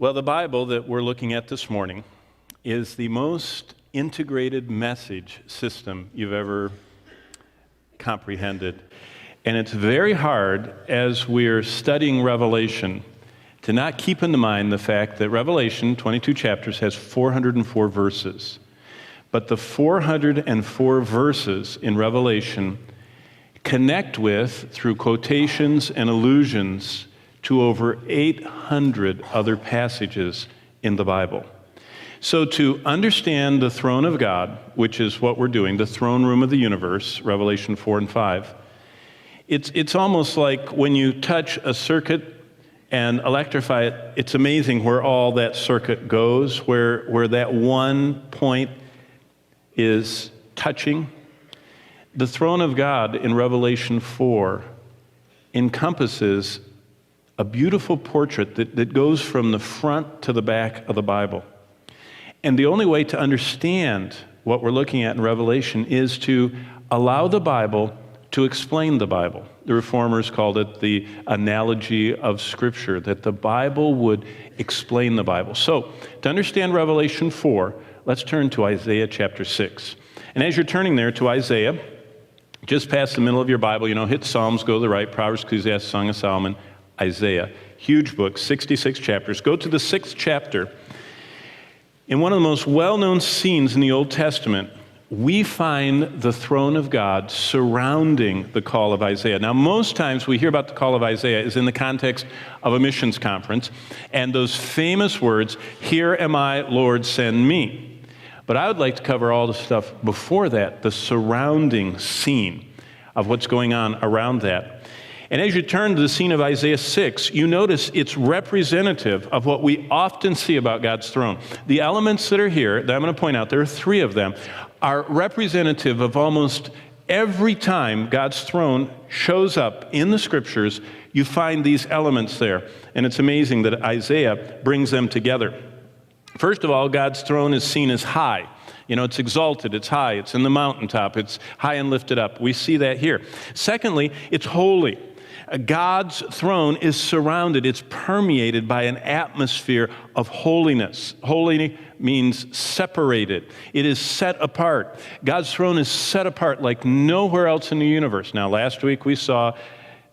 Well, the Bible that we're looking at this morning is the most integrated message system you've ever comprehended. And it's very hard as we're studying Revelation to not keep in mind the fact that Revelation, 22 chapters, has 404 verses. But the 404 verses in Revelation connect with, through quotations and allusions, to over 800 other passages in the Bible. So, to understand the throne of God, which is what we're doing, the throne room of the universe, Revelation 4 and 5, it's, it's almost like when you touch a circuit and electrify it, it's amazing where all that circuit goes, where, where that one point is touching. The throne of God in Revelation 4 encompasses a beautiful portrait that, that goes from the front to the back of the Bible. And the only way to understand what we're looking at in Revelation is to allow the Bible to explain the Bible. The reformers called it the analogy of Scripture, that the Bible would explain the Bible. So, to understand Revelation 4, let's turn to Isaiah chapter 6. And as you're turning there to Isaiah, just past the middle of your Bible, you know, hit Psalms, go to the right, Proverbs, Ecclesiastes, Song of Solomon, Isaiah. Huge book, 66 chapters. Go to the sixth chapter. In one of the most well known scenes in the Old Testament, we find the throne of God surrounding the call of Isaiah. Now, most times we hear about the call of Isaiah is in the context of a missions conference and those famous words, Here am I, Lord, send me. But I would like to cover all the stuff before that, the surrounding scene of what's going on around that. And as you turn to the scene of Isaiah 6, you notice it's representative of what we often see about God's throne. The elements that are here, that I'm going to point out, there are three of them, are representative of almost every time God's throne shows up in the scriptures, you find these elements there. And it's amazing that Isaiah brings them together. First of all, God's throne is seen as high. You know, it's exalted, it's high, it's in the mountaintop, it's high and lifted up. We see that here. Secondly, it's holy. God's throne is surrounded, it's permeated by an atmosphere of holiness. Holy means separated, it is set apart. God's throne is set apart like nowhere else in the universe. Now, last week we saw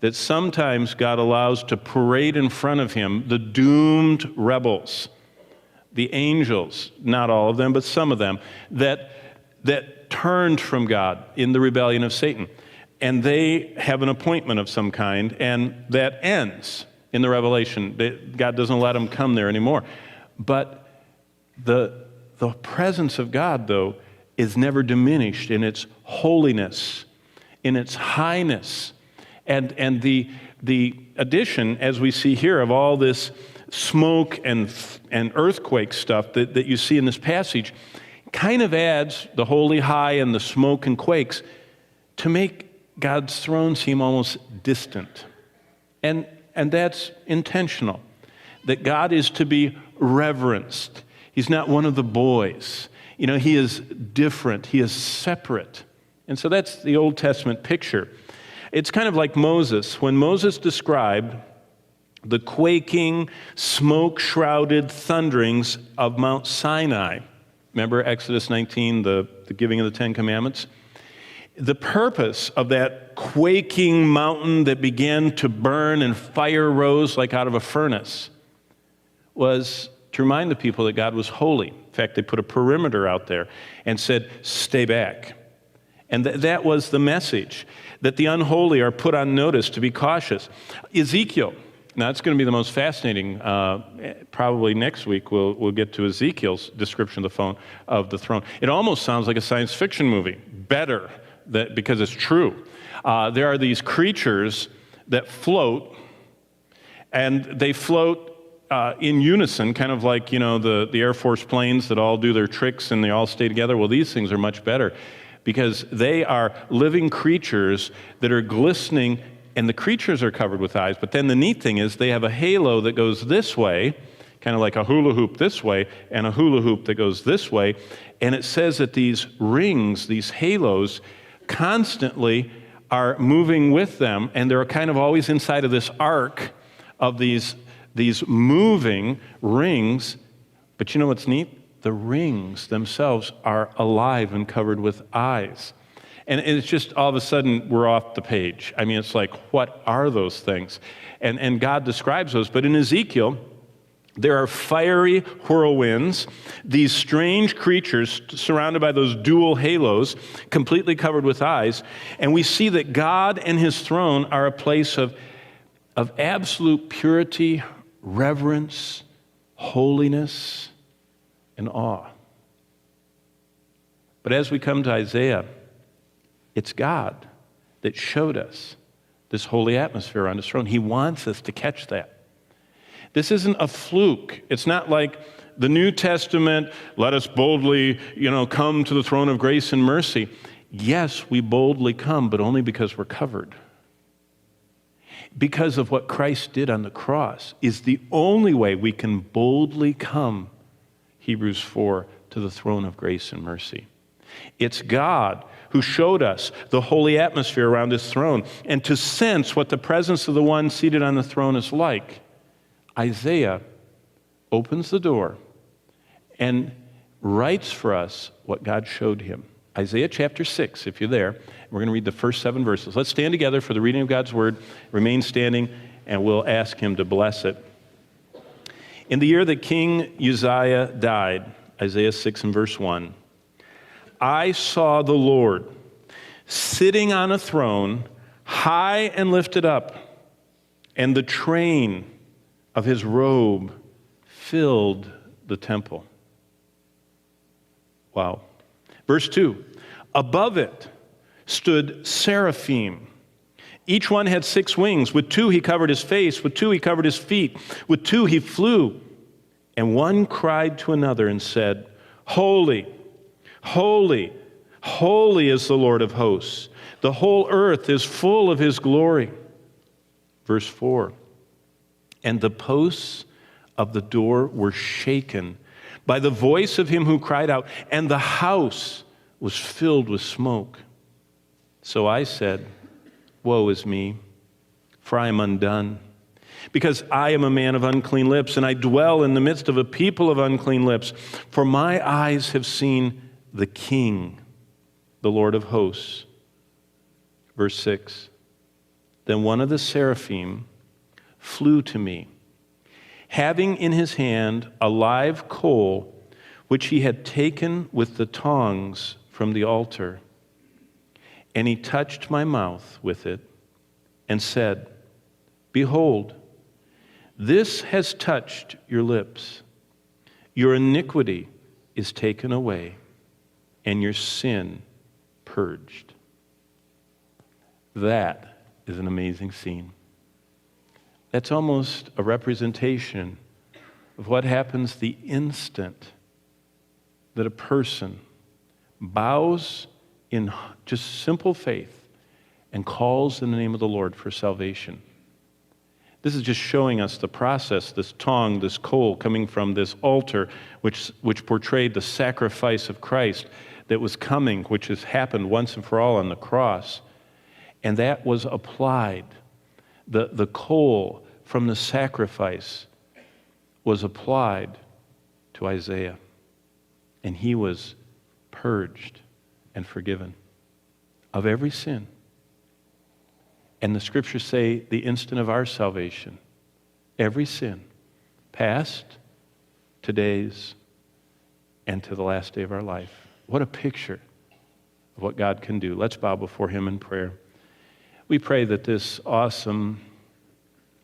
that sometimes God allows to parade in front of him the doomed rebels, the angels, not all of them, but some of them, that, that turned from God in the rebellion of Satan and they have an appointment of some kind, and that ends in the revelation. God doesn't let them come there anymore. But the, the presence of God, though, is never diminished in its holiness, in its highness. And, and the, the addition, as we see here, of all this smoke and, and earthquake stuff that, that you see in this passage kind of adds the holy high and the smoke and quakes to make God's throne seem almost distant. And, and that's intentional, that God is to be reverenced. He's not one of the boys. You know, he is different, he is separate. And so that's the Old Testament picture. It's kind of like Moses. When Moses described the quaking, smoke shrouded thunderings of Mount Sinai, remember Exodus 19, the, the giving of the Ten Commandments? The purpose of that quaking mountain that began to burn and fire rose like out of a furnace was to remind the people that God was holy. In fact, they put a perimeter out there and said, Stay back. And th- that was the message that the unholy are put on notice to be cautious. Ezekiel, now it's going to be the most fascinating. Uh, probably next week we'll, we'll get to Ezekiel's description of the, phone, of the throne. It almost sounds like a science fiction movie. Better that, because it's true. Uh, there are these creatures that float, and they float uh, in unison, kind of like you know the, the Air Force planes that all do their tricks and they all stay together. Well, these things are much better because they are living creatures that are glistening, and the creatures are covered with eyes. But then the neat thing is they have a halo that goes this way, kind of like a hula hoop this way, and a hula hoop that goes this way. And it says that these rings, these halos, constantly are moving with them, and they're kind of always inside of this arc of these, these moving rings. But you know what's neat? The rings themselves are alive and covered with eyes. And it's just all of a sudden we're off the page. I mean, it's like, what are those things? And, and God describes those. But in Ezekiel, there are fiery whirlwinds, these strange creatures surrounded by those dual halos, completely covered with eyes. And we see that God and his throne are a place of, of absolute purity, reverence, holiness, and awe. But as we come to Isaiah, it's God that showed us this holy atmosphere on his throne. He wants us to catch that. This isn't a fluke. It's not like the New Testament, let us boldly, you know, come to the throne of grace and mercy. Yes, we boldly come, but only because we're covered. Because of what Christ did on the cross is the only way we can boldly come, Hebrews 4, to the throne of grace and mercy. It's God who showed us the holy atmosphere around his throne and to sense what the presence of the one seated on the throne is like. Isaiah opens the door and writes for us what God showed him. Isaiah chapter 6, if you're there, we're going to read the first seven verses. Let's stand together for the reading of God's word, remain standing, and we'll ask him to bless it. In the year that King Uzziah died, Isaiah 6 and verse 1, I saw the Lord sitting on a throne, high and lifted up, and the train of his robe filled the temple. Wow. Verse 2 Above it stood seraphim. Each one had six wings. With two he covered his face, with two he covered his feet, with two he flew. And one cried to another and said, Holy, Holy, holy is the Lord of hosts. The whole earth is full of his glory. Verse 4 And the posts of the door were shaken by the voice of him who cried out, and the house was filled with smoke. So I said, Woe is me, for I am undone because I am a man of unclean lips, and I dwell in the midst of a people of unclean lips. For my eyes have seen the King, the Lord of hosts. Verse 6 Then one of the seraphim flew to me, having in his hand a live coal which he had taken with the tongs from the altar. And he touched my mouth with it and said, Behold, this has touched your lips. Your iniquity is taken away and your sin purged. That is an amazing scene. That's almost a representation of what happens the instant that a person bows in just simple faith and calls in the name of the Lord for salvation. This is just showing us the process, this tong, this coal coming from this altar, which, which portrayed the sacrifice of Christ that was coming, which has happened once and for all on the cross. And that was applied. The, the coal from the sacrifice was applied to Isaiah. And he was purged and forgiven of every sin. And the scriptures say the instant of our salvation, every sin, past, today's, and to the last day of our life. What a picture of what God can do. Let's bow before Him in prayer. We pray that this awesome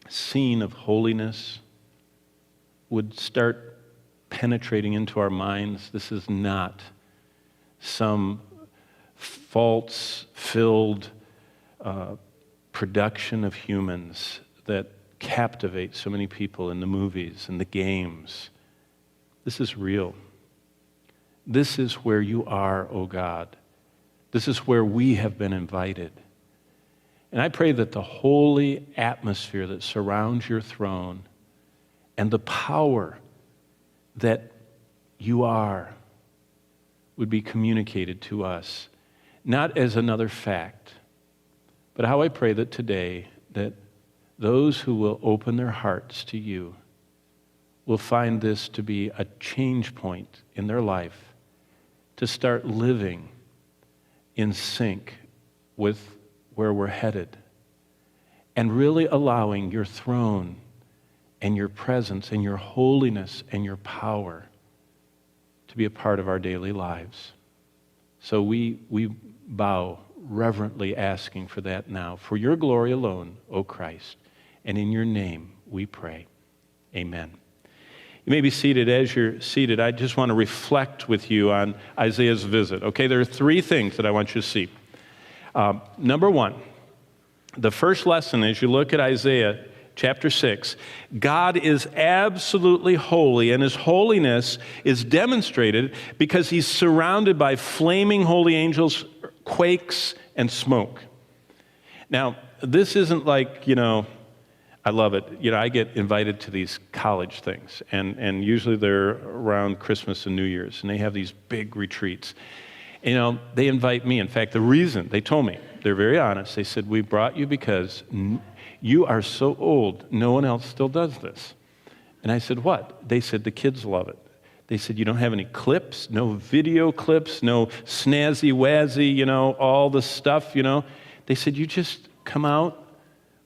scene of holiness would start penetrating into our minds. This is not some false filled uh, production of humans that captivate so many people in the movies and the games. This is real. This is where you are, O oh God. This is where we have been invited. And I pray that the holy atmosphere that surrounds your throne and the power that you are would be communicated to us, not as another fact, but how I pray that today that those who will open their hearts to you will find this to be a change point in their life to start living in sync with where we're headed and really allowing your throne and your presence and your holiness and your power to be a part of our daily lives. So we, we bow reverently asking for that now. For your glory alone, O Christ, and in your name we pray. Amen. You may be seated. As you're seated, I just want to reflect with you on Isaiah's visit. Okay, there are three things that I want you to see. Uh, number one, the first lesson as you look at Isaiah chapter 6, God is absolutely holy, and his holiness is demonstrated because he's surrounded by flaming holy angels, quakes, and smoke. Now, this isn't like, you know, I love it. You know, I get invited to these college things, and, and usually they're around Christmas and New Year's, and they have these big retreats. You know, they invite me. In fact, the reason they told me, they're very honest. They said, We brought you because you are so old, no one else still does this. And I said, What? They said, The kids love it. They said, You don't have any clips, no video clips, no snazzy wazzy, you know, all the stuff, you know. They said, You just come out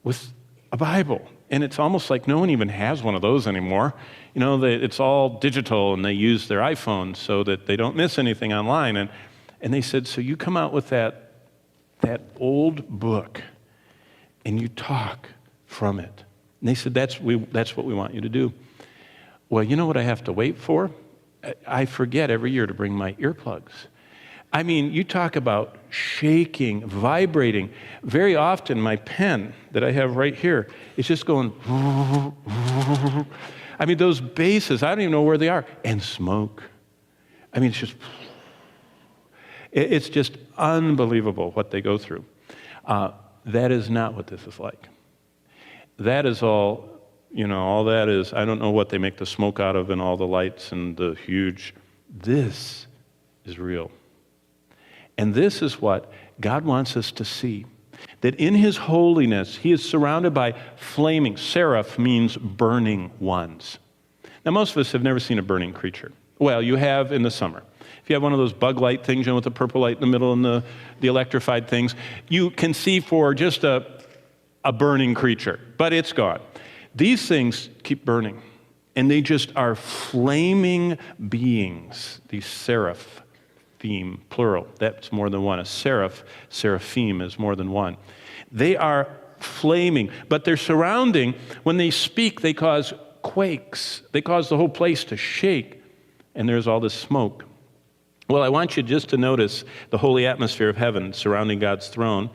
with a Bible. And it's almost like no one even has one of those anymore. You know, they, it's all digital and they use their iPhone so that they don't miss anything online. And, and they said, So you come out with that, that old book and you talk from it. And they said, that's, we, that's what we want you to do. Well, you know what I have to wait for? I forget every year to bring my earplugs. I mean, you talk about shaking, vibrating. Very often, my pen that I have right here is just going. I mean, those basses, I don't even know where they are. And smoke. I mean, it's just. It's just unbelievable what they go through. Uh, that is not what this is like. That is all, you know, all that is, I don't know what they make the smoke out of and all the lights and the huge. This is real. And this is what God wants us to see that in his holiness, he is surrounded by flaming. Seraph means burning ones. Now, most of us have never seen a burning creature. Well, you have in the summer. If you have one of those bug light things, you know, with the purple light in the middle and the, the electrified things, you can see for just a, a burning creature, but it's gone. These things keep burning, and they just are flaming beings, these seraph theme, plural. That's more than one. A seraph, seraphim is more than one. They are flaming, but their surrounding, when they speak, they cause quakes. They cause the whole place to shake, and there's all this smoke. Well, I want you just to notice the holy atmosphere of heaven surrounding God's throne.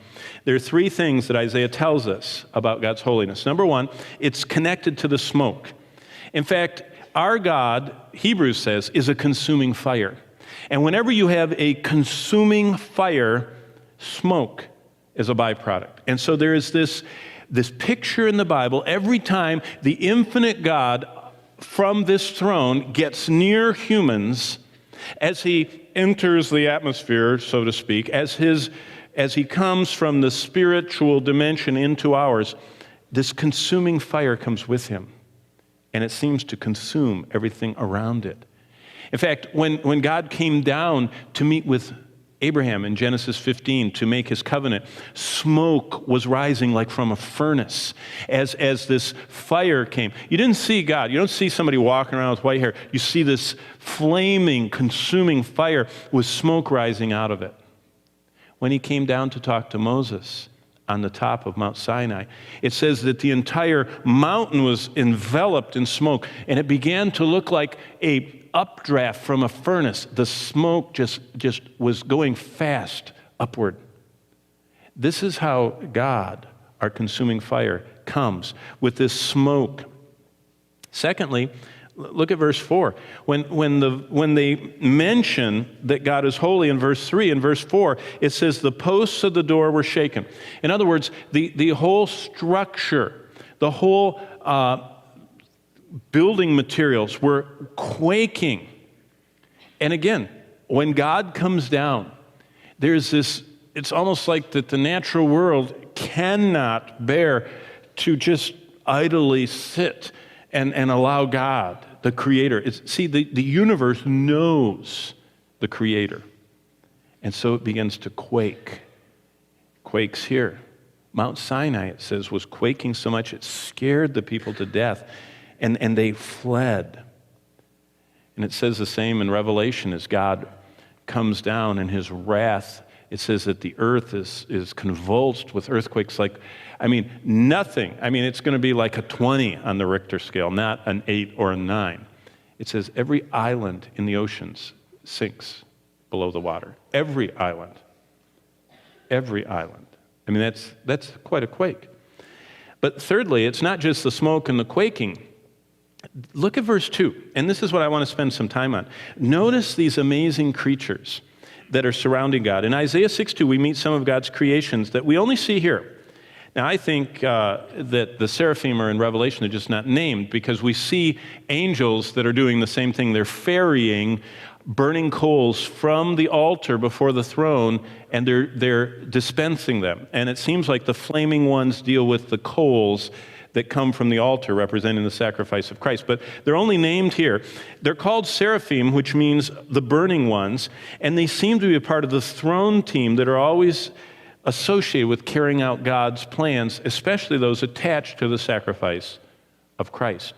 There are three things that Isaiah tells us about God's holiness. Number one, it's connected to the smoke. In fact, our God, Hebrews says, is a consuming fire. And whenever you have a consuming fire, smoke is a byproduct. And so there is this, this picture in the Bible every time the infinite God from this throne gets near humans as he enters the atmosphere, so to speak, as, his, as he comes from the spiritual dimension into ours, this consuming fire comes with him. And it seems to consume everything around it. In fact, when, when God came down to meet with Abraham in Genesis 15 to make his covenant, smoke was rising like from a furnace as, as this fire came. You didn't see God. You don't see somebody walking around with white hair. You see this flaming, consuming fire with smoke rising out of it. When he came down to talk to Moses, on the top of Mount Sinai. It says that the entire mountain was enveloped in smoke, and it began to look like a updraft from a furnace. The smoke just, just was going fast upward. This is how God, our consuming fire, comes with this smoke. Secondly, look at verse 4. When, when, the, when they mention that God is holy in verse 3 and verse 4, it says the posts of the door were shaken. In other words, the, the whole structure, the whole uh, building materials were quaking. And again, when God comes down, there's this, it's almost like that the natural world cannot bear to just idly sit and, and allow God, the Creator. It's, see, the, the universe knows the Creator. And so it begins to quake. Quakes here. Mount Sinai, it says, was quaking so much it scared the people to death, and, and they fled. And it says the same in Revelation as God comes down in his wrath. It says that the earth is, is convulsed with earthquakes like, I mean, nothing. I mean, it's going to be like a 20 on the Richter scale, not an 8 or a 9. It says every island in the oceans sinks below the water. Every island. Every island. I mean, that's, that's quite a quake. But thirdly, it's not just the smoke and the quaking. Look at verse 2, and this is what I want to spend some time on. Notice these amazing creatures that are surrounding God. In Isaiah 6 2, we meet some of God's creations that we only see here. Now, I think uh, that the seraphim are in Revelation, they're just not named because we see angels that are doing the same thing. They're ferrying burning coals from the altar before the throne and they're, they're dispensing them. And it seems like the flaming ones deal with the coals that come from the altar representing the sacrifice of Christ. But they're only named here. They're called seraphim, which means the burning ones, and they seem to be a part of the throne team that are always associated with carrying out God's plans, especially those attached to the sacrifice of Christ.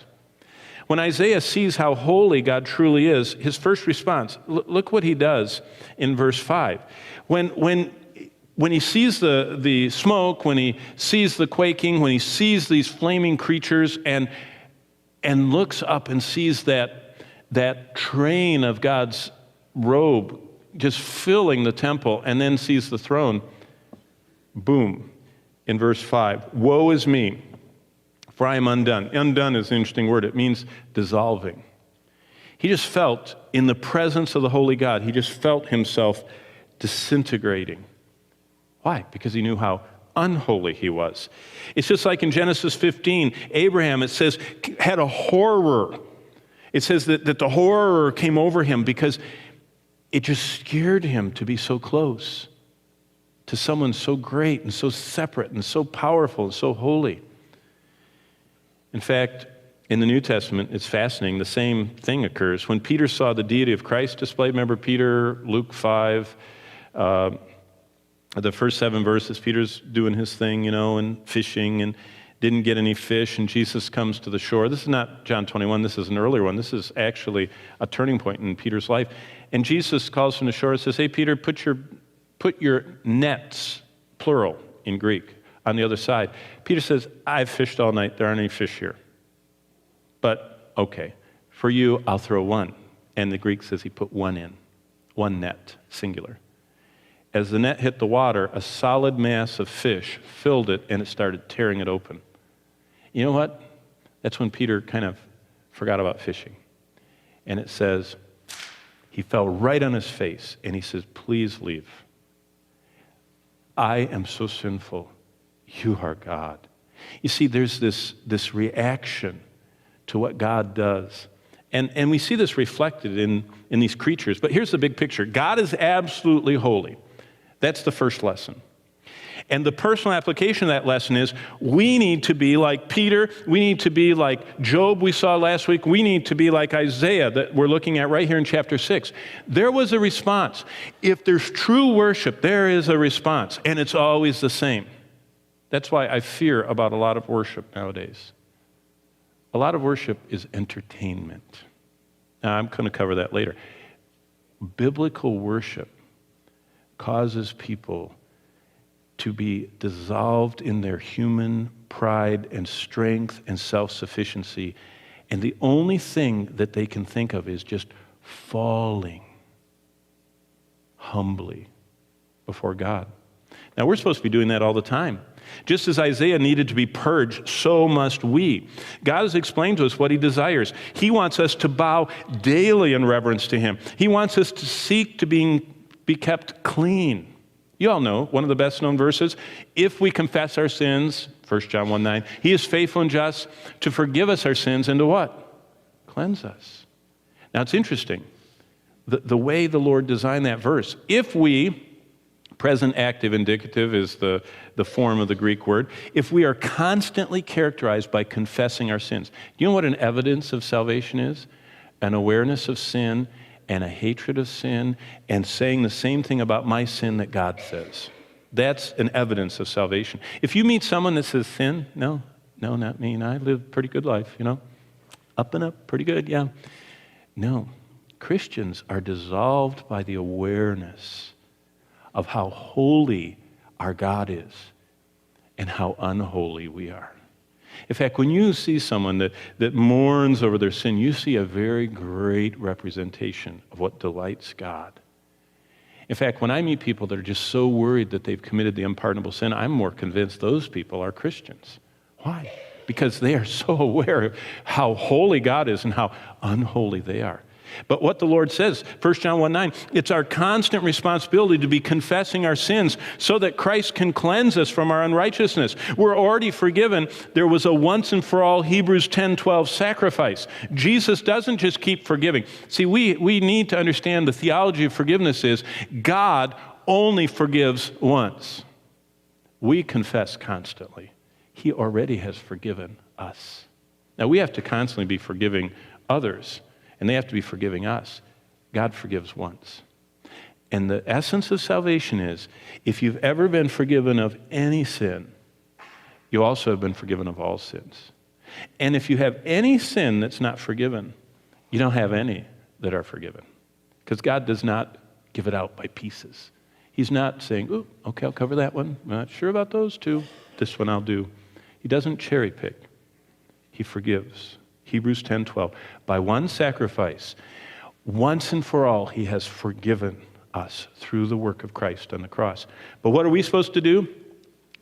When Isaiah sees how holy God truly is, his first response, look what he does in verse 5. When, when, when he sees the, the smoke, when he sees the quaking, when he sees these flaming creatures and, and looks up and sees that, that train of God's robe just filling the temple and then sees the throne, boom, in verse 5 Woe is me! for I am undone. Undone is an interesting word, it means dissolving. He just felt in the presence of the Holy God, he just felt himself disintegrating. Why? Because he knew how unholy he was. It's just like in Genesis 15, Abraham, it says, had a horror. It says that, that the horror came over him because it just scared him to be so close to someone so great and so separate and so powerful and so holy. In fact, in the New Testament, it's fascinating. The same thing occurs. When Peter saw the deity of Christ displayed, remember Peter, Luke 5, uh, the first seven verses, Peter's doing his thing, you know, and fishing and didn't get any fish, and Jesus comes to the shore. This is not John 21, this is an earlier one. This is actually a turning point in Peter's life. And Jesus calls from the shore and says, Hey, Peter, put your, put your nets, plural in Greek, on the other side. Peter says, I've fished all night. There aren't any fish here. But okay, for you, I'll throw one. And the Greek says he put one in, one net, singular. As the net hit the water, a solid mass of fish filled it and it started tearing it open. You know what? That's when Peter kind of forgot about fishing. And it says, he fell right on his face and he says, Please leave. I am so sinful. You are God. You see, there's this, this reaction to what God does. And, and we see this reflected in, in these creatures. But here's the big picture God is absolutely holy. That's the first lesson. And the personal application of that lesson is we need to be like Peter. We need to be like Job, we saw last week. We need to be like Isaiah, that we're looking at right here in chapter 6. There was a response. If there's true worship, there is a response, and it's always the same. That's why I fear about a lot of worship nowadays. A lot of worship is entertainment. Now, I'm going to cover that later. Biblical worship causes people to be dissolved in their human pride and strength and self sufficiency. And the only thing that they can think of is just falling humbly before God. Now, we're supposed to be doing that all the time. Just as Isaiah needed to be purged, so must we. God has explained to us what he desires. He wants us to bow daily in reverence to him, he wants us to seek to being, be kept clean. You all know one of the best known verses. If we confess our sins, 1 John 1 9, he is faithful and just to forgive us our sins and to what? Cleanse us. Now it's interesting. The, the way the Lord designed that verse, if we Present active indicative is the, the form of the Greek word. If we are constantly characterized by confessing our sins, do you know what an evidence of salvation is? An awareness of sin and a hatred of sin and saying the same thing about my sin that God says. That's an evidence of salvation. If you meet someone that says sin, no, no, not me. And I live a pretty good life, you know, up and up, pretty good, yeah. No, Christians are dissolved by the awareness of how holy our God is and how unholy we are. In fact, when you see someone that, that mourns over their sin, you see a very great representation of what delights God. In fact, when I meet people that are just so worried that they've committed the unpardonable sin, I'm more convinced those people are Christians. Why? Because they are so aware of how holy God is and how unholy they are. But what the Lord says, 1 John 1 9, it's our constant responsibility to be confessing our sins so that Christ can cleanse us from our unrighteousness. We're already forgiven. There was a once and for all Hebrews 10 12 sacrifice. Jesus doesn't just keep forgiving. See, we, we need to understand the theology of forgiveness is God only forgives once. We confess constantly. He already has forgiven us. Now, we have to constantly be forgiving others and they have to be forgiving us. God forgives once. And the essence of salvation is if you've ever been forgiven of any sin, you also have been forgiven of all sins. And if you have any sin that's not forgiven, you don't have any that are forgiven. Because God does not give it out by pieces. He's not saying, oh, okay, I'll cover that one. I'm not sure about those two. This one I'll do. He doesn't cherry pick, He forgives. Hebrews 10 12. By one sacrifice, once and for all, he has forgiven us through the work of Christ on the cross. But what are we supposed to do?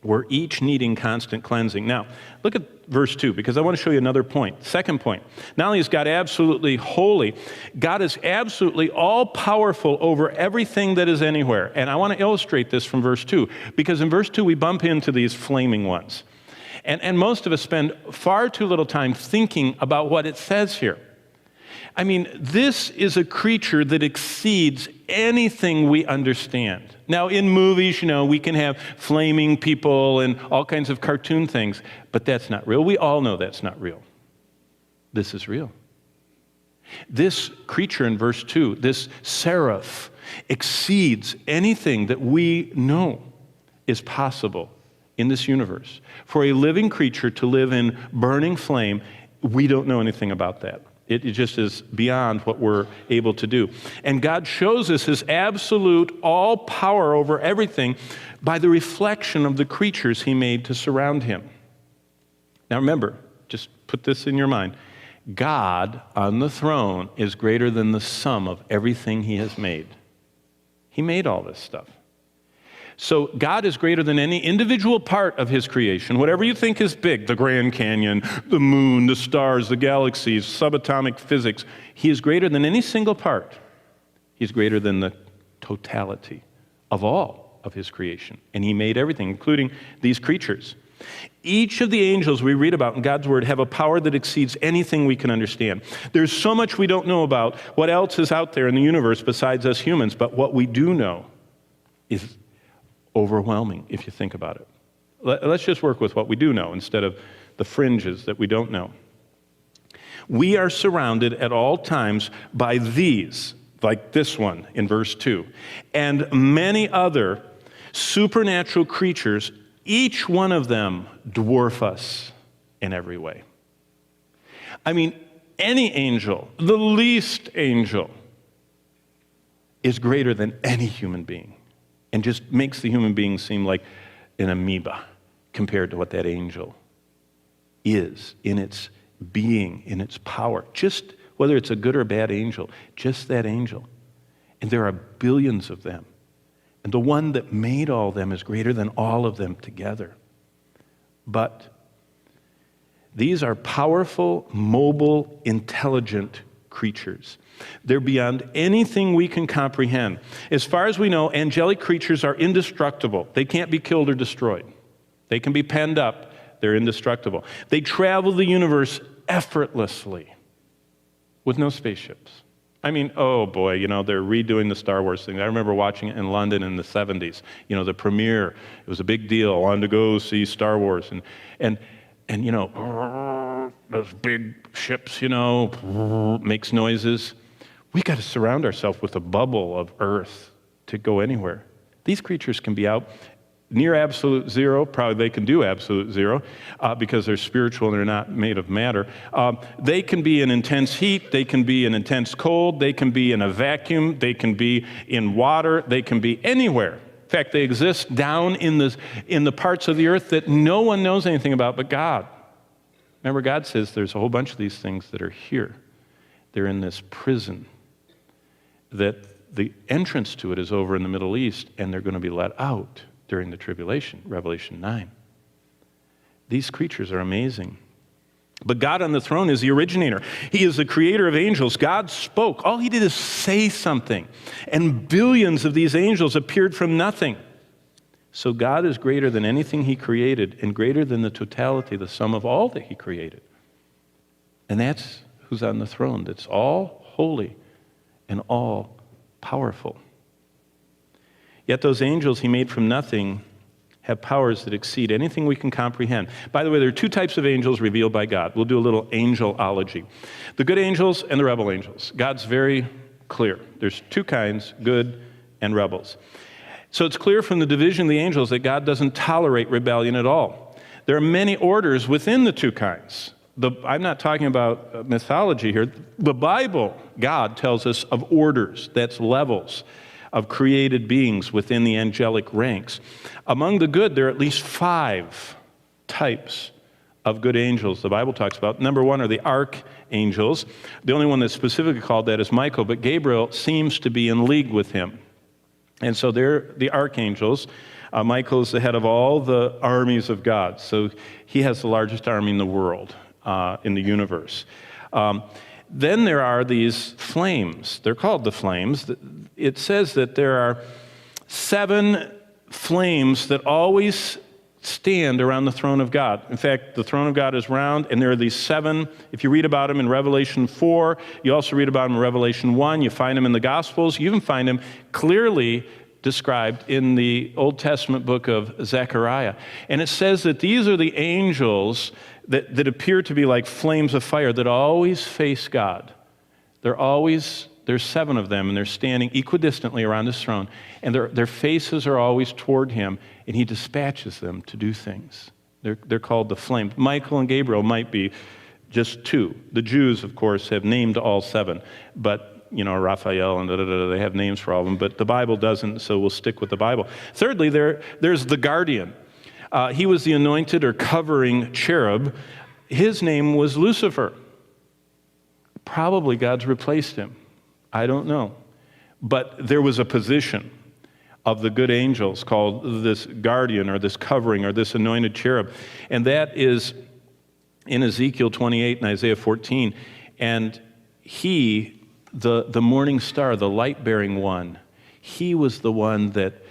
We're each needing constant cleansing. Now, look at verse 2 because I want to show you another point. Second point. Not only is God absolutely holy, God is absolutely all powerful over everything that is anywhere. And I want to illustrate this from verse 2 because in verse 2 we bump into these flaming ones. And, and most of us spend far too little time thinking about what it says here. I mean, this is a creature that exceeds anything we understand. Now, in movies, you know, we can have flaming people and all kinds of cartoon things, but that's not real. We all know that's not real. This is real. This creature in verse 2, this seraph, exceeds anything that we know is possible in this universe. For a living creature to live in burning flame, we don't know anything about that. It just is beyond what we're able to do. And God shows us his absolute all power over everything by the reflection of the creatures he made to surround him. Now remember, just put this in your mind God on the throne is greater than the sum of everything he has made. He made all this stuff. So God is greater than any individual part of his creation. Whatever you think is big, the Grand Canyon, the moon, the stars, the galaxies, subatomic physics, he is greater than any single part. He's greater than the totality of all of his creation. And he made everything, including these creatures. Each of the angels we read about in God's Word have a power that exceeds anything we can understand. There's so much we don't know about what else is out there in the universe besides us humans, but what we do know is overwhelming if you think about it. Let's just work with what we do know instead of the fringes that we don't know. We are surrounded at all times by these, like this one in verse 2, and many other supernatural creatures, each one of them dwarf us in every way. I mean, any angel, the least angel, is greater than any human being and just makes the human being seem like an amoeba compared to what that angel is in its being, in its power. Just whether it's a good or bad angel, just that angel. And there are billions of them. And the one that made all them is greater than all of them together. But these are powerful, mobile, intelligent creatures. They're beyond anything we can comprehend. As far as we know, angelic creatures are indestructible. They can't be killed or destroyed. They can be penned up, they're indestructible. They travel the universe effortlessly with no spaceships. I mean, oh boy, you know, they're redoing the Star Wars thing. I remember watching it in London in the 70s. You know, the premiere, it was a big deal. I wanted to go see Star Wars. And, and, and you know, those big ships, you know, makes noises. We got to surround ourselves with a bubble of earth to go anywhere. These creatures can be out near absolute zero. Probably they can do absolute zero uh, because they're spiritual and they're not made of matter. Um, they can be in intense heat. They can be in intense cold. They can be in a vacuum. They can be in water. They can be anywhere. In fact, they exist down in the, in the parts of the earth that no one knows anything about but God. Remember, God says there's a whole bunch of these things that are here. They're in this prison that the entrance to it is over in the Middle East, and they're going to be let out during the tribulation, Revelation 9. These creatures are amazing. But God on the throne is the originator. He is the creator of angels. God spoke. All he did is say something. And billions of these angels appeared from nothing. So God is greater than anything he created and greater than the totality, the sum of all that he created. And that's who's on the throne. That's all holy and all powerful. Yet those angels he made from nothing have powers that exceed anything we can comprehend. By the way, there are two types of angels revealed by God. We'll do a little angelology the good angels and the rebel angels. God's very clear. There's two kinds good and rebels. So it's clear from the division of the angels that God doesn't tolerate rebellion at all. There are many orders within the two kinds. The, I'm not talking about uh, mythology here. The Bible, God tells us of orders, that's levels of created beings within the angelic ranks. Among the good, there are at least five types of good angels the Bible talks about. Number one are the archangels. The only one that's specifically called that is Michael, but Gabriel seems to be in league with him. And so they're the archangels. Uh, Michael is the head of all the armies of God. So he has the largest army in the world, uh, in the universe. Um, then there are these flames. They're called the flames. It says that there are seven flames that always stand around the throne of God. In fact, the throne of God is round, and there are these seven. If you read about them in Revelation 4, you also read about them in Revelation 1, you find them in the Gospels, you even find them clearly described in the Old Testament book of Zechariah. And it says that these are the angels that, that appear to be like flames of fire that always face God. They're always, there's seven of them, and they're standing equidistantly around his throne, and their, faces are always toward him, and he dispatches them to do things. They're, they're called the flames. Michael and Gabriel might be just two. The Jews, of course, have named all seven, but you know, Raphael and da, da, da, they have names for all of them, but the Bible doesn't, so we'll stick with the Bible. Thirdly, there, there's the guardian. Uh, he was the anointed or covering cherub. His name was Lucifer. Probably God's replaced him. I don't know. But there was a position of the good angels called this guardian or this covering or this anointed cherub. And that is in Ezekiel 28 and Isaiah 14. And he, the, the morning star, the light bearing one, he was the one that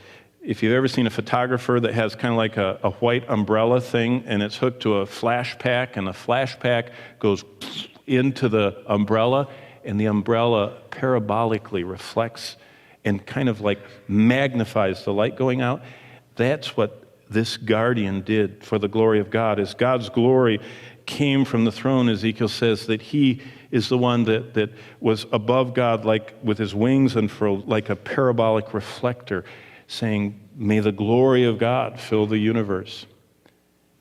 if you've ever seen a photographer that has kind of like a, a, white umbrella thing and it's hooked to a flash pack, and the flash pack goes into the umbrella, and the umbrella parabolically reflects and kind of like magnifies the light going out. That's what this guardian did for the glory of God. As God's glory came from the throne, Ezekiel says that he is the one that, that was above God, like with his wings and for like a parabolic reflector saying, May the glory of God fill the universe.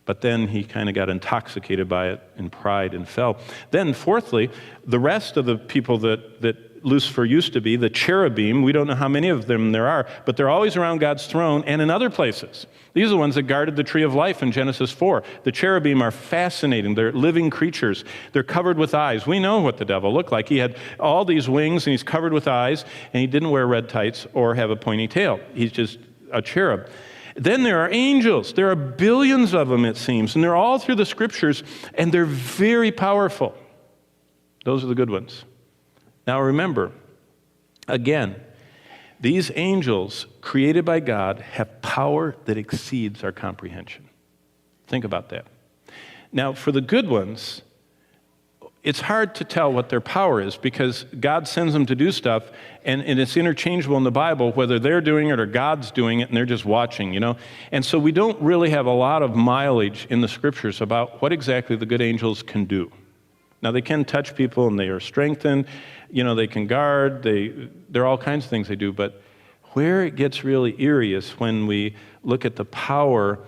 But then he kind of got intoxicated by it in pride and fell. Then, fourthly, the rest of the people that, that Lucifer used to be, the cherubim. We don't know how many of them there are, but they're always around God's throne and in other places. These are the ones that guarded the tree of life in Genesis 4. The cherubim are fascinating. They're living creatures. They're covered with eyes. We know what the devil looked like. He had all these wings and he's covered with eyes, and he didn't wear red tights or have a pointy tail. He's just a cherub. Then there are angels. There are billions of them, it seems, and they're all through the scriptures, and they're very powerful. Those are the good ones. Now remember, again, these angels created by God have power that exceeds our comprehension. Think about that. Now, for the good ones, it's hard to tell what their power is because God sends them to do stuff and, and, it's interchangeable in the Bible whether they're doing it or God's doing it and they're just watching, you know? And so we don't really have a lot of mileage in the scriptures about what exactly the good angels can do. Now, they can touch people and they are strengthened, you know, they can guard, they, there are all kinds of things they do, but where it gets really eerie is when we look at the power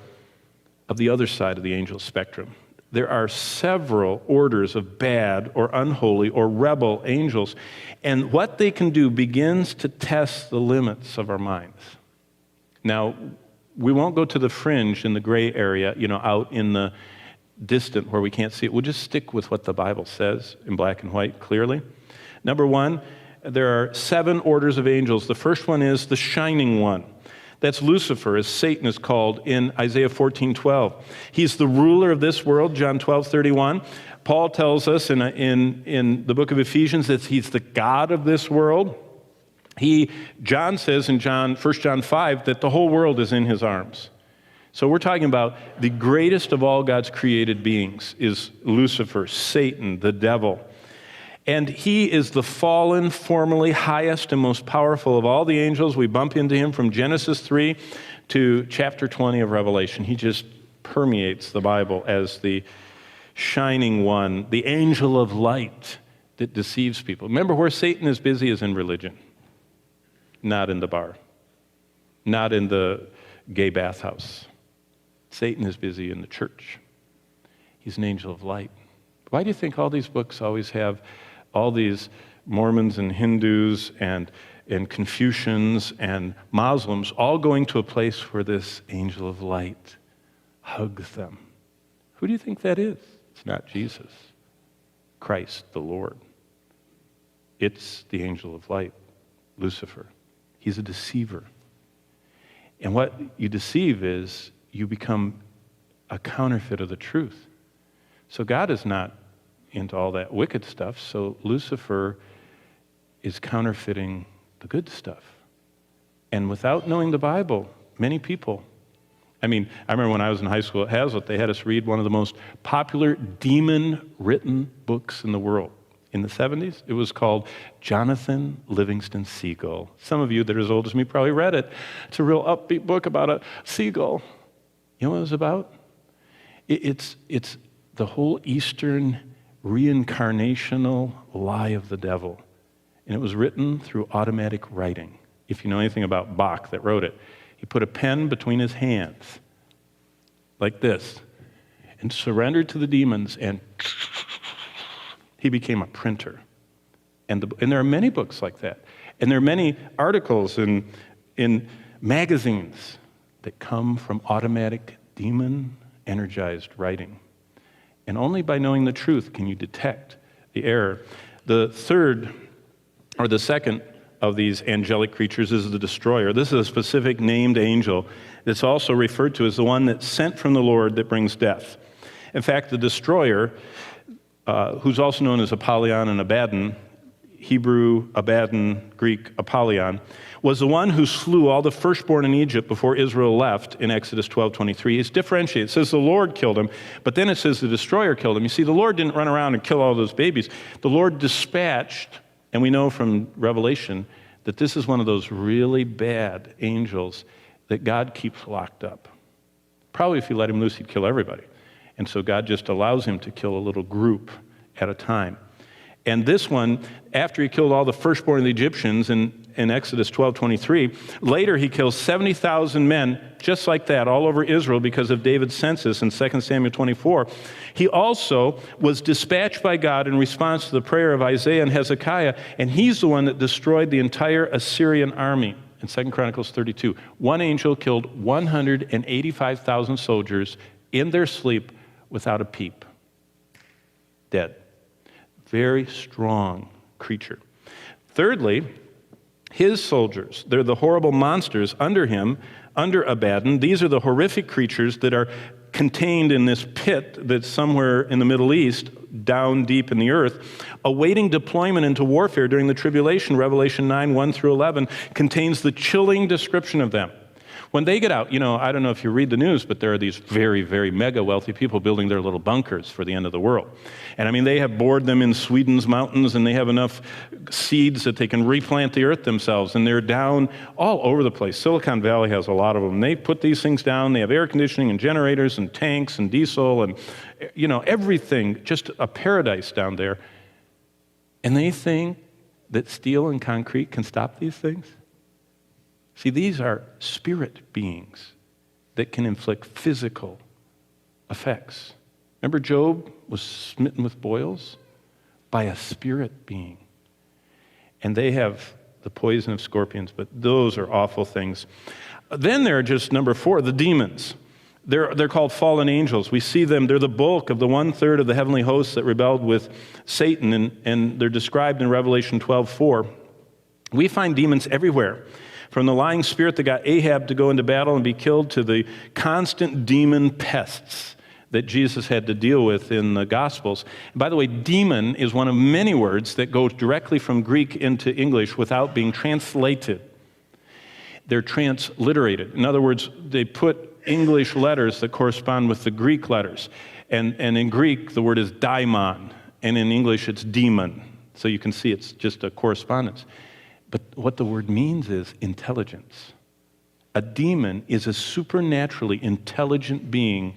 of the other side of the angel spectrum there are several orders of bad or unholy or rebel angels. And what they can do begins to test the limits of our minds. Now, we won't go to the fringe in the gray area, you know, out in the distant where we can't see it. We'll just stick with what the Bible says in black and white clearly. Number one, there are seven orders of angels. The first one is the shining one. That's Lucifer, as Satan is called in Isaiah 14 12. He's the ruler of this world, John 12 31. Paul tells us in, in, in the book of Ephesians that he's the God of this world. He, John says in John, 1 John 5 that the whole world is in his arms. So we're talking about the greatest of all God's created beings is Lucifer, Satan, the devil. And he is the fallen, formerly highest and most powerful of all the angels. We bump into him from Genesis 3 to chapter 20 of Revelation. He just permeates the Bible as the shining one, the angel of light that deceives people. Remember, where Satan is busy is in religion, not in the bar, not in the gay bathhouse. Satan is busy in the church. He's an angel of light. Why do you think all these books always have all these Mormons and Hindus and, and Confucians and Muslims all going to a place where this angel of light hugs them. Who do you think that is? It's not Jesus, Christ the Lord. It's the angel of light, Lucifer. He's a deceiver. And what you deceive is you become a counterfeit of the truth. So God is not into all that wicked stuff. So Lucifer is counterfeiting the good stuff. And without knowing the Bible, many people, I mean, I remember when I was in high school at Hazlitt, they had us read one of the most popular demon written books in the world. In the 70s, it was called Jonathan Livingston Seagull. Some of you that are as old as me probably read it. It's a real upbeat book about a seagull. You know what it was about? It's, it's the whole Eastern reincarnational lie of the devil. And it was written through automatic writing. If you know anything about Bach that wrote it, he put a pen between his hands, like this, and surrendered to the demons, and he became a printer. And, the, and there are many books like that. And there are many articles in, in magazines that come from automatic demon energized writing. And only by knowing the truth can you detect the error. The third, or the second, of these angelic creatures is the destroyer. This is a specific named angel that's also referred to as the one that's sent from the Lord that brings death. In fact, the destroyer, uh, who's also known as Apollyon and Abaddon, Hebrew Abaddon, Greek Apollyon, was the one who slew all the firstborn in Egypt before Israel left in Exodus 12 23. It's differentiated. It says the Lord killed him, but then it says the destroyer killed him. You see, the Lord didn't run around and kill all those babies. The Lord dispatched, and we know from Revelation that this is one of those really bad angels that God keeps locked up. Probably if you let him loose, he'd kill everybody. And so God just allows him to kill a little group at a time. And this one, after he killed all the firstborn of the Egyptians in, in Exodus 12 23, later he kills 70,000 men just like that all over Israel because of David's census in 2 Samuel 24. He also was dispatched by God in response to the prayer of Isaiah and Hezekiah, and he's the one that destroyed the entire Assyrian army in 2 Chronicles 32. One angel killed 185,000 soldiers in their sleep without a peep. Dead very strong creature. Thirdly, his soldiers, they're the horrible monsters under him, under Abaddon. These are the horrific creatures that are contained in this pit that's somewhere in the Middle East, down deep in the earth, awaiting deployment into warfare during the tribulation. Revelation 9 1 through 11 contains the chilling description of them. When they get out, you know, I don't know if you read the news, but there are these very, very mega wealthy people building their little bunkers for the end of the world. And I mean, they have bored them in Sweden's mountains and they have enough seeds that they can replant the earth themselves. And they're down all over the place. Silicon Valley has a lot of them. They put these things down. They have air conditioning and generators and tanks and diesel and, you know, everything, just a paradise down there. And they think that steel and concrete can stop these things? See, these are spirit beings that can inflict physical effects. Remember, Job was smitten with boils by a spirit being. And they have the poison of scorpions, but those are awful things. Then there are just number four, the demons. They're, they're called fallen angels. We see them, they're the bulk of the one third of the heavenly hosts that rebelled with Satan, and, and they're described in Revelation 12 4. We find demons everywhere. From the lying spirit that got Ahab to go into battle and be killed to the constant demon pests that Jesus had to deal with in the Gospels. by the way, demon is one of many words that go directly from Greek into English without being translated. They're transliterated. In other words, they put English letters that correspond with the Greek letters. And, and in Greek, the word is daimon, and in English, it's demon. So you can see it's just a correspondence. But what the word means is intelligence. A demon is a supernaturally intelligent being,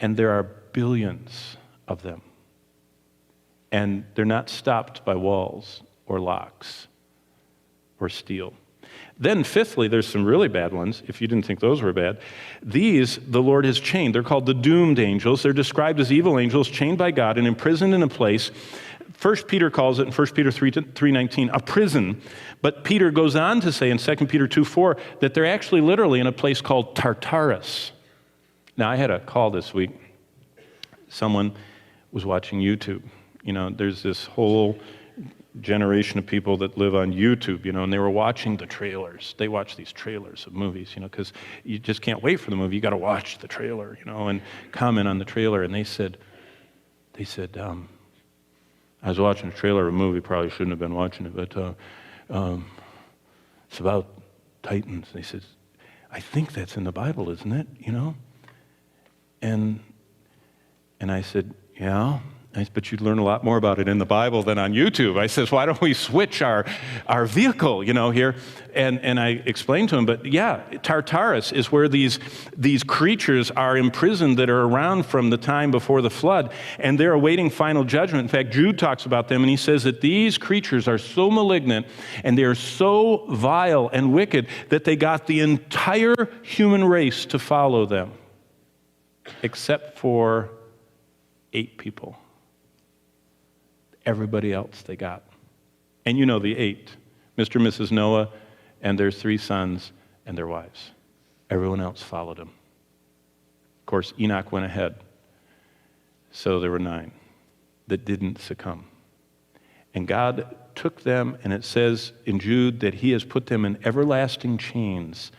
and there are billions of them. And they're not stopped by walls or locks or steel. Then, fifthly, there's some really bad ones, if you didn't think those were bad. These, the Lord has chained. They're called the doomed angels. They're described as evil angels chained by God and imprisoned in a place. First Peter calls it in 1 Peter 3, 3.19 a prison. But Peter goes on to say in 2 Peter 2 4 that they're actually literally in a place called Tartarus. Now, I had a call this week. Someone was watching YouTube. You know, there's this whole generation of people that live on YouTube, you know, and they were watching the trailers. They watch these trailers of movies, you know, because you just can't wait for the movie. You got to watch the trailer, you know, and comment on the trailer. And they said, they said, um, I was watching a trailer of a movie. Probably shouldn't have been watching it, but uh, um, it's about Titans. And he says, I think that's in the Bible, isn't it? You know, and and I said, yeah but you'd learn a lot more about it in the Bible than on YouTube. I says, why don't we switch our, our vehicle, you know, here? And, and I explained to him, but yeah, Tartarus is where these, these creatures are imprisoned that are around from the time before the flood, and they're awaiting final judgment. In fact, Jude talks about them, and he says that these creatures are so malignant and they are so vile and wicked that they got the entire human race to follow them, except for eight people everybody else they got. And you know the eight Mr. and Mrs. Noah and their three sons and their wives. Everyone else followed him. Of course, Enoch went ahead. So there were nine that didn't succumb. And God took them, and it says in Jude that He has put them in everlasting chains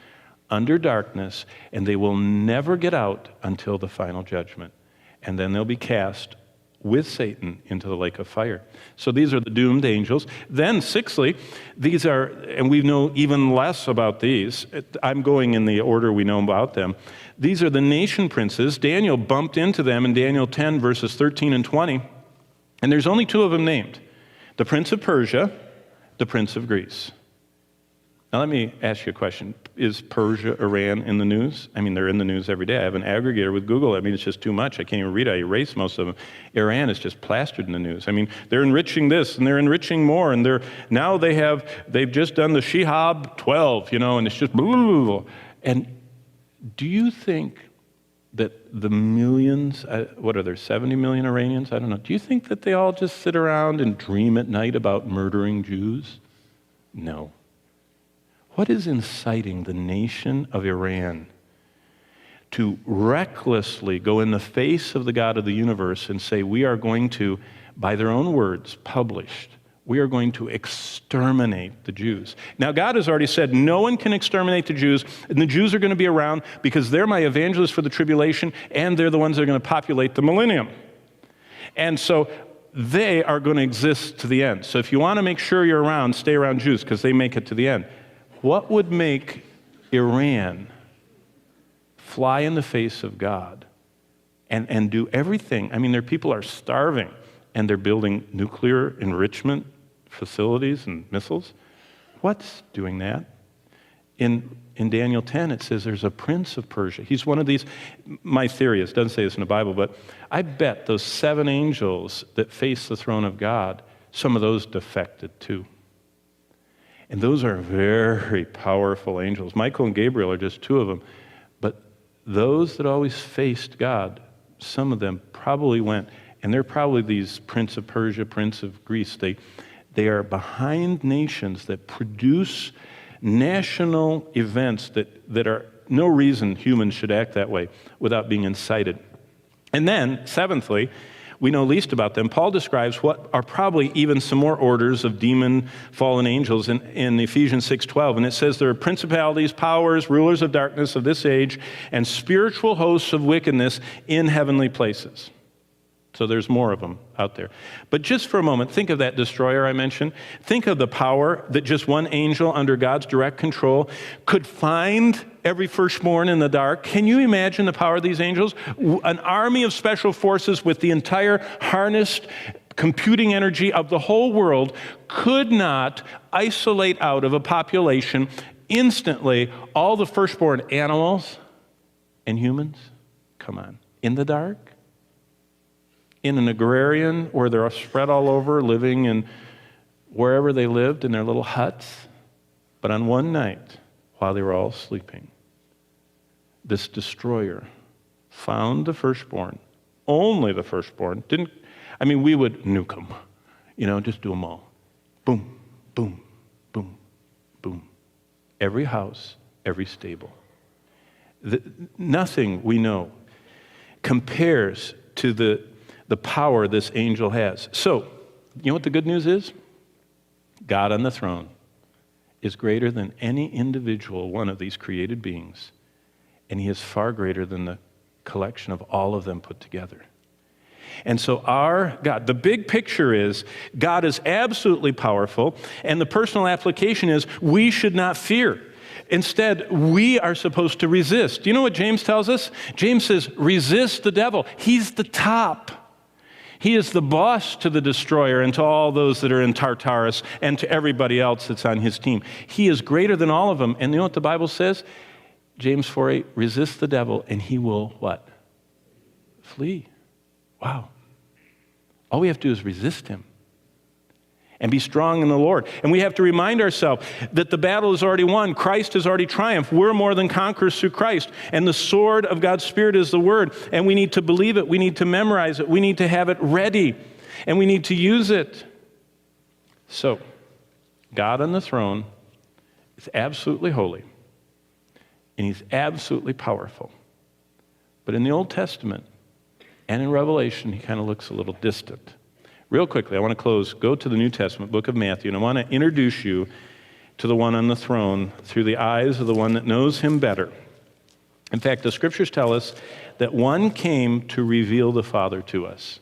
under darkness, and they will never get out until the final judgment. And then they'll be cast with Satan into the lake of fire. So these are the doomed angels. Then, sixthly, these are, and we know even less about these. I'm going in the order we know about them. These are the nation princes. Daniel bumped into them in Daniel 10, verses 13 and 20. And there's only two of them named the prince of Persia, the prince of Greece. Now, let me ask you a question. Is Persia, Iran in the news? I mean, they're in the news every day. I have an aggregator with Google. I mean, it's just too much. I can't even read. I erase most of them. Iran is just plastered in the news. I mean, they're enriching this and they're enriching more. And they're now they have, they've just done the Shihab 12, you know, and it's just blah, blah, blah. And do you think that the millions, uh, what are there, 70 million Iranians? I don't know. Do you think that they all just sit around and dream at night about murdering Jews? No. What is inciting the nation of Iran to recklessly go in the face of the God of the universe and say, We are going to, by their own words, published, we are going to exterminate the Jews. Now, God has already said no one can exterminate the Jews, and the Jews are going to be around because they're my evangelists for the tribulation, and they're the ones that are going to populate the millennium. And so they are going to exist to the end. So if you want to make sure you're around, stay around Jews because they make it to the end. What would make Iran fly in the face of God and, and do everything. I mean, their people are starving and they're building nuclear enrichment facilities and missiles. What's doing that? In, in Daniel 10, it says there's a prince of Persia. He's one of these. My theory is, doesn't say this in the Bible, but I bet those seven angels that face the throne of God, some of those defected too. And those are very powerful angels. Michael and Gabriel are just two of them. But those that always faced God, some of them probably went, and they're probably these Prince of Persia, Prince of Greece. They, they are behind nations that produce national events that, that are no reason humans should act that way without being incited. And then, seventhly, we know least about them. Paul describes what are probably even some more orders of demon fallen angels in, in Ephesians 6:12. And it says there are principalities, powers, rulers of darkness of this age, and spiritual hosts of wickedness in heavenly places. So there's more of them out there. But just for a moment, think of that destroyer I mentioned. Think of the power that just one angel under God's direct control could find every firstborn in the dark. Can you imagine the power of these angels? An army of special forces with the entire harnessed computing energy of the whole world could not isolate out of a population instantly all the firstborn animals and humans. Come on. In the dark? In an agrarian where they're spread all over, living in wherever they lived in their little huts. But on one night, while they were all sleeping, this destroyer found the firstborn, only the firstborn. Didn't, I mean, we would nuke them, you know, just do them all. Boom, boom, boom, boom. Every house, every stable. The, nothing we know compares to the the power this angel has. So, you know what the good news is? God on the throne is greater than any individual one of these created beings, and he is far greater than the collection of all of them put together. And so, our God, the big picture is God is absolutely powerful, and the personal application is we should not fear. Instead, we are supposed to resist. You know what James tells us? James says, resist the devil. He's the top. He is the boss to the destroyer and to all those that are in Tartarus and to everybody else that's on his team. He is greater than all of them. And you know what the Bible says? James 4 8, resist the devil and he will what? Flee. Wow. All we have to do is resist him and be strong in the Lord. And we have to remind ourselves that the battle is already won. Christ has already triumphed. We're more than conquerors through Christ. And the sword of God's Spirit is the Word. And we need to believe it. We need to memorize it. We need to have it ready. And we need to use it. So, God on the throne is absolutely holy. And He's absolutely powerful. But in the Old Testament and in Revelation, He kind of looks a little distant. Real quickly, I want to close. Go to the New Testament, book of Matthew, and I want to introduce you to the one on the throne through the eyes of the one that knows him better. In fact, the scriptures tell us that one came to reveal the Father to us.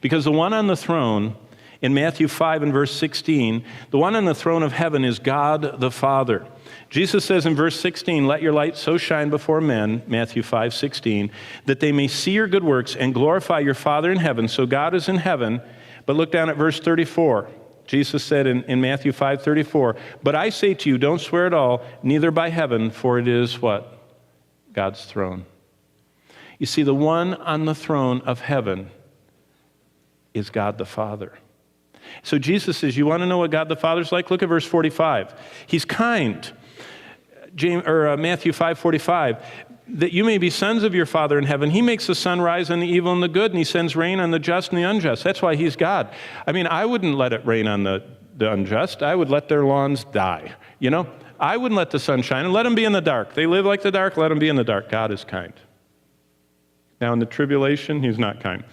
Because the one on the throne, in Matthew 5 and verse 16, the one on the throne of heaven is God the Father. Jesus says in verse 16, Let your light so shine before men, Matthew 5 16, that they may see your good works and glorify your Father in heaven. So God is in heaven but look down at verse 34. Jesus said in, in Matthew 5 34, But I say to you, don't swear at all, neither by heaven, for it is what? God's throne. You see, the one on the throne of heaven is God the Father. So Jesus says, You want to know what God the Father's like? Look at verse 45. He's kind. James, or uh, Matthew 5 45 that you may be sons of your Father in heaven. He makes the sun rise on the evil and the good, and He sends rain on the just and the unjust. That's why He's God. I mean, I wouldn't let it rain on the, the unjust, I would let their lawns die. You know, I wouldn't let the sun shine and let them be in the dark. They live like the dark, let them be in the dark. God is kind. Now, in the tribulation, He's not kind.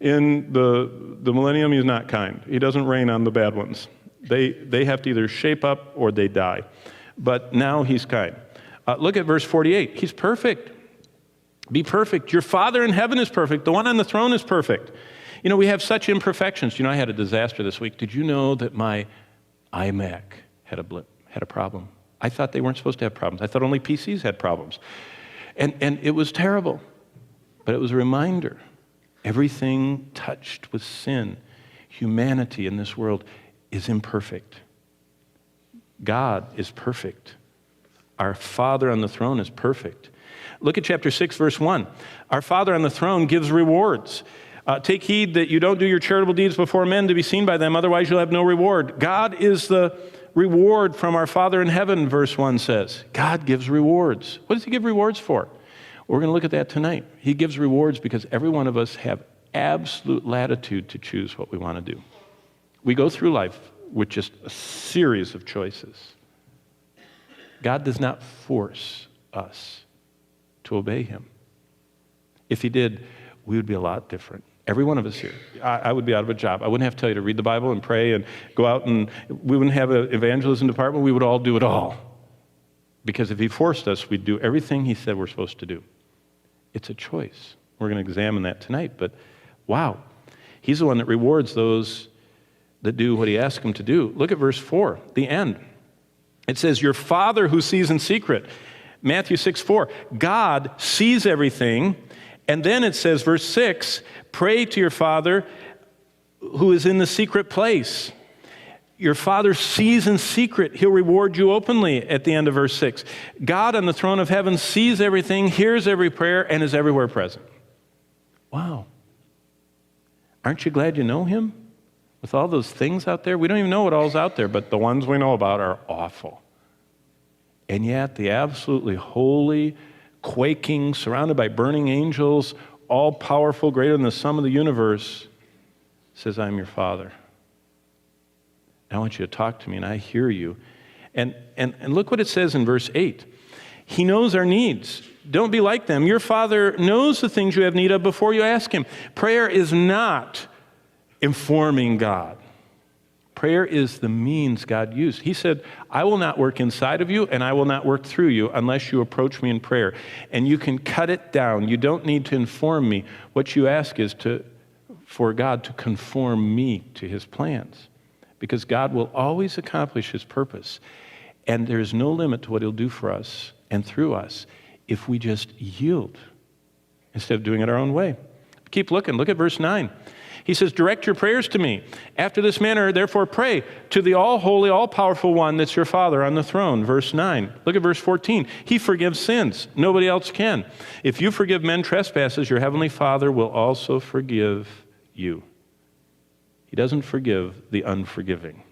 In the, the millennium, He's not kind. He doesn't rain on the bad ones. They, they have to either shape up or they die. But now He's kind. Uh, look at verse 48. He's perfect. Be perfect. Your Father in heaven is perfect. The one on the throne is perfect. You know, we have such imperfections. You know, I had a disaster this week. Did you know that my iMac had a blip, had a problem? I thought they weren't supposed to have problems. I thought only PCs had problems. And, and it was terrible. But it was a reminder everything touched with sin, humanity in this world is imperfect. God is perfect. Our Father on the throne is perfect. Look at chapter 6, verse 1. Our Father on the throne gives rewards. Uh, Take heed that you don't do your charitable deeds before men to be seen by them, otherwise, you'll have no reward. God is the reward from our Father in heaven, verse 1 says. God gives rewards. What does He give rewards for? We're going to look at that tonight. He gives rewards because every one of us have absolute latitude to choose what we want to do. We go through life with just a series of choices. God does not force us to obey Him. If He did, we would be a lot different. Every one of us here. I, I, would be out of a job. I wouldn't have to tell you to read the Bible and pray and go out and we wouldn't have an evangelism department. We would all do it all. Because if He forced us, we'd do everything He said we're supposed to do. It's a choice. We're going to examine that tonight. But wow, he's the one that rewards those that do what he asks them to do. Look at verse 4, the end. It says, Your Father who sees in secret. Matthew 6 4. God sees everything. And then it says, verse 6, pray to your Father who is in the secret place. Your Father sees in secret. He'll reward you openly at the end of verse 6. God on the throne of heaven sees everything, hears every prayer, and is everywhere present. Wow. Aren't you glad you know Him? With all those things out there, we don't even know what all's out there, but the ones we know about are awful. And yet, the absolutely holy, quaking, surrounded by burning angels, all powerful, greater than the sum of the universe, says, I'm your Father. I want you to talk to me, and I hear you. And, and, and look what it says in verse 8 He knows our needs. Don't be like them. Your Father knows the things you have need of before you ask Him. Prayer is not informing God. Prayer is the means God used. He said, I will not work inside of you and I will not work through you unless you approach me in prayer. And you can cut it down. You don't need to inform me. What you ask is to, for God to conform me to his plans because God will always accomplish his purpose. And there's no limit to what he'll do for us and through us if we just yield instead of doing it our own way. Keep looking. Look at verse 9. He says, Direct your prayers to me. After this manner, therefore, pray to the all holy, all powerful one that's your Father on the throne. Verse 9. Look at verse 14. He forgives sins. Nobody else can. If you forgive men trespasses, your heavenly Father will also forgive you. He doesn't forgive the unforgiving.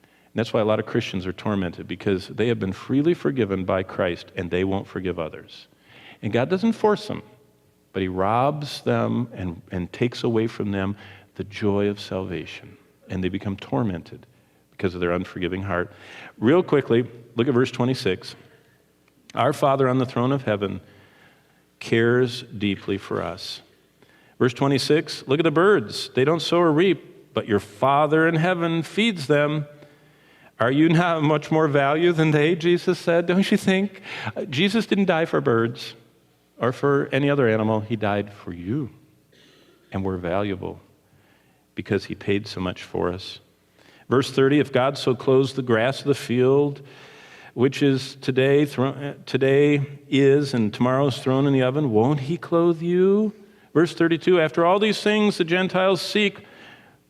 And that's why a lot of Christians are tormented because they have been freely forgiven by Christ and they won't forgive others. And God doesn't force them, but He robs them and, and takes away from them the joy of salvation. And they become tormented because of their unforgiving heart. Real quickly, look at verse 26. Our Father on the throne of heaven cares deeply for us. Verse 26, look at the birds. They don't sow or reap but your Father in heaven feeds them. Are you not much more value than they? Jesus said. Don't you think? Uh, Jesus didn't die for birds or for any other animal, He died for you. And we're valuable because He paid so much for us. Verse 30 If God so clothes the grass of the field, which is today, today is and tomorrow is thrown in the oven, won't He clothe you? Verse 32 After all these things the Gentiles seek,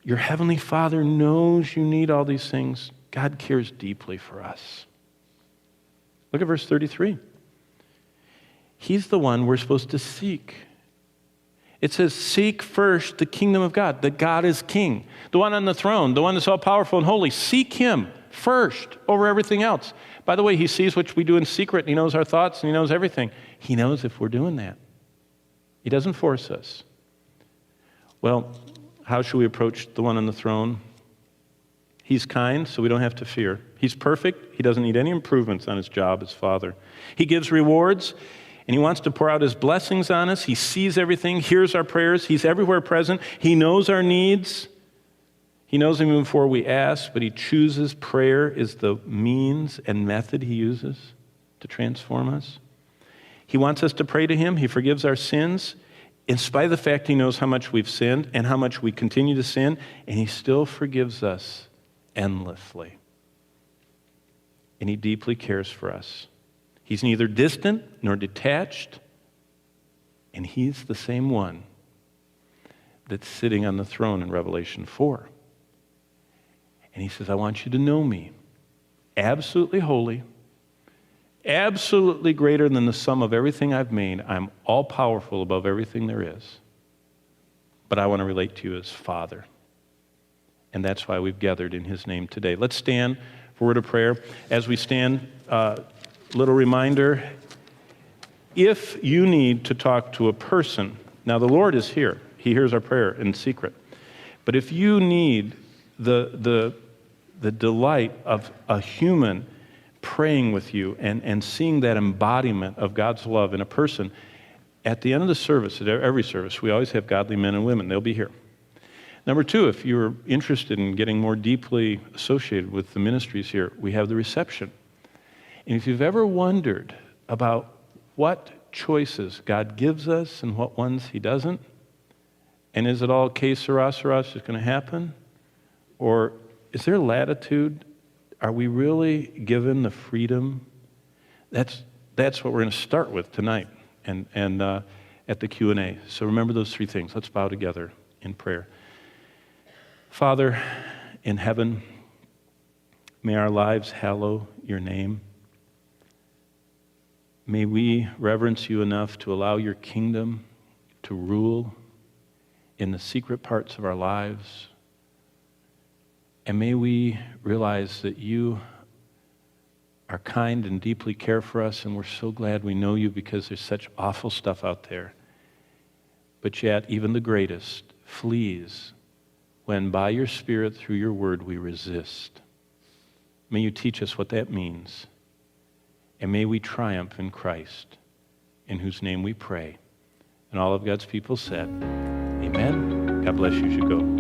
your Heavenly Father knows you need all these things. God cares deeply for us. Look at verse 33. He's the one we're supposed to seek. It says, Seek first the kingdom of God, that God is king, the one on the throne, the one that's all powerful and holy. Seek him first over everything else. By the way, he sees what we do in secret, and he knows our thoughts, and he knows everything. He knows if we're doing that. He doesn't force us. Well, how should we approach the one on the throne? He's kind, so we don't have to fear. He's perfect. He doesn't need any improvements on his job as Father. He gives rewards, and he wants to pour out his blessings on us. He sees everything, hears our prayers. He's everywhere present. He knows our needs. He knows them even before we ask, but he chooses prayer is the means and method he uses to transform us. He wants us to pray to him. He forgives our sins in spite of the fact he knows how much we've sinned and how much we continue to sin, and he still forgives us endlessly. and He deeply cares for us. He's neither distant nor detached, and He's the same one that's sitting on the throne in Revelation 4. And He says, I want you to know me, absolutely holy, absolutely greater than the sum of everything I've made. I'm all powerful above everything there is. But I want to relate to you as Father. And that's why we've gathered in His name today. Let's stand for word of prayer. As we stand, uh, little reminder if you need to talk to a person, now the Lord is here, He hears our prayer in secret. But if you need the, the, the delight of a human praying with you and, and seeing that embodiment of God's love in a person, at the end of the service, at every service, we always have godly men and women. They'll be here. Number two, if you're interested in getting more deeply associated with the ministries here, we have the reception. And if you've ever wondered about what choices God gives us and what ones He doesn't, and is it all que sera, sera, just going to happen? Or is there latitude? Are we really given the freedom? That's, that's what we're going to start with tonight and, and uh, at the Q&A. So remember those three things. Let's bow together in prayer. Father in heaven, may our lives hallow your name. May we reverence you enough to allow your kingdom to rule in the secret parts of our lives. And may we realize that you are kind and deeply care for us, and we're so glad we know you because there's such awful stuff out there. But yet, even the greatest flees when by your Spirit, through your word, we resist. May you teach us what that means. And may we triumph in Christ, in whose name we pray. And all of God's people said, Amen. God bless you. as You go.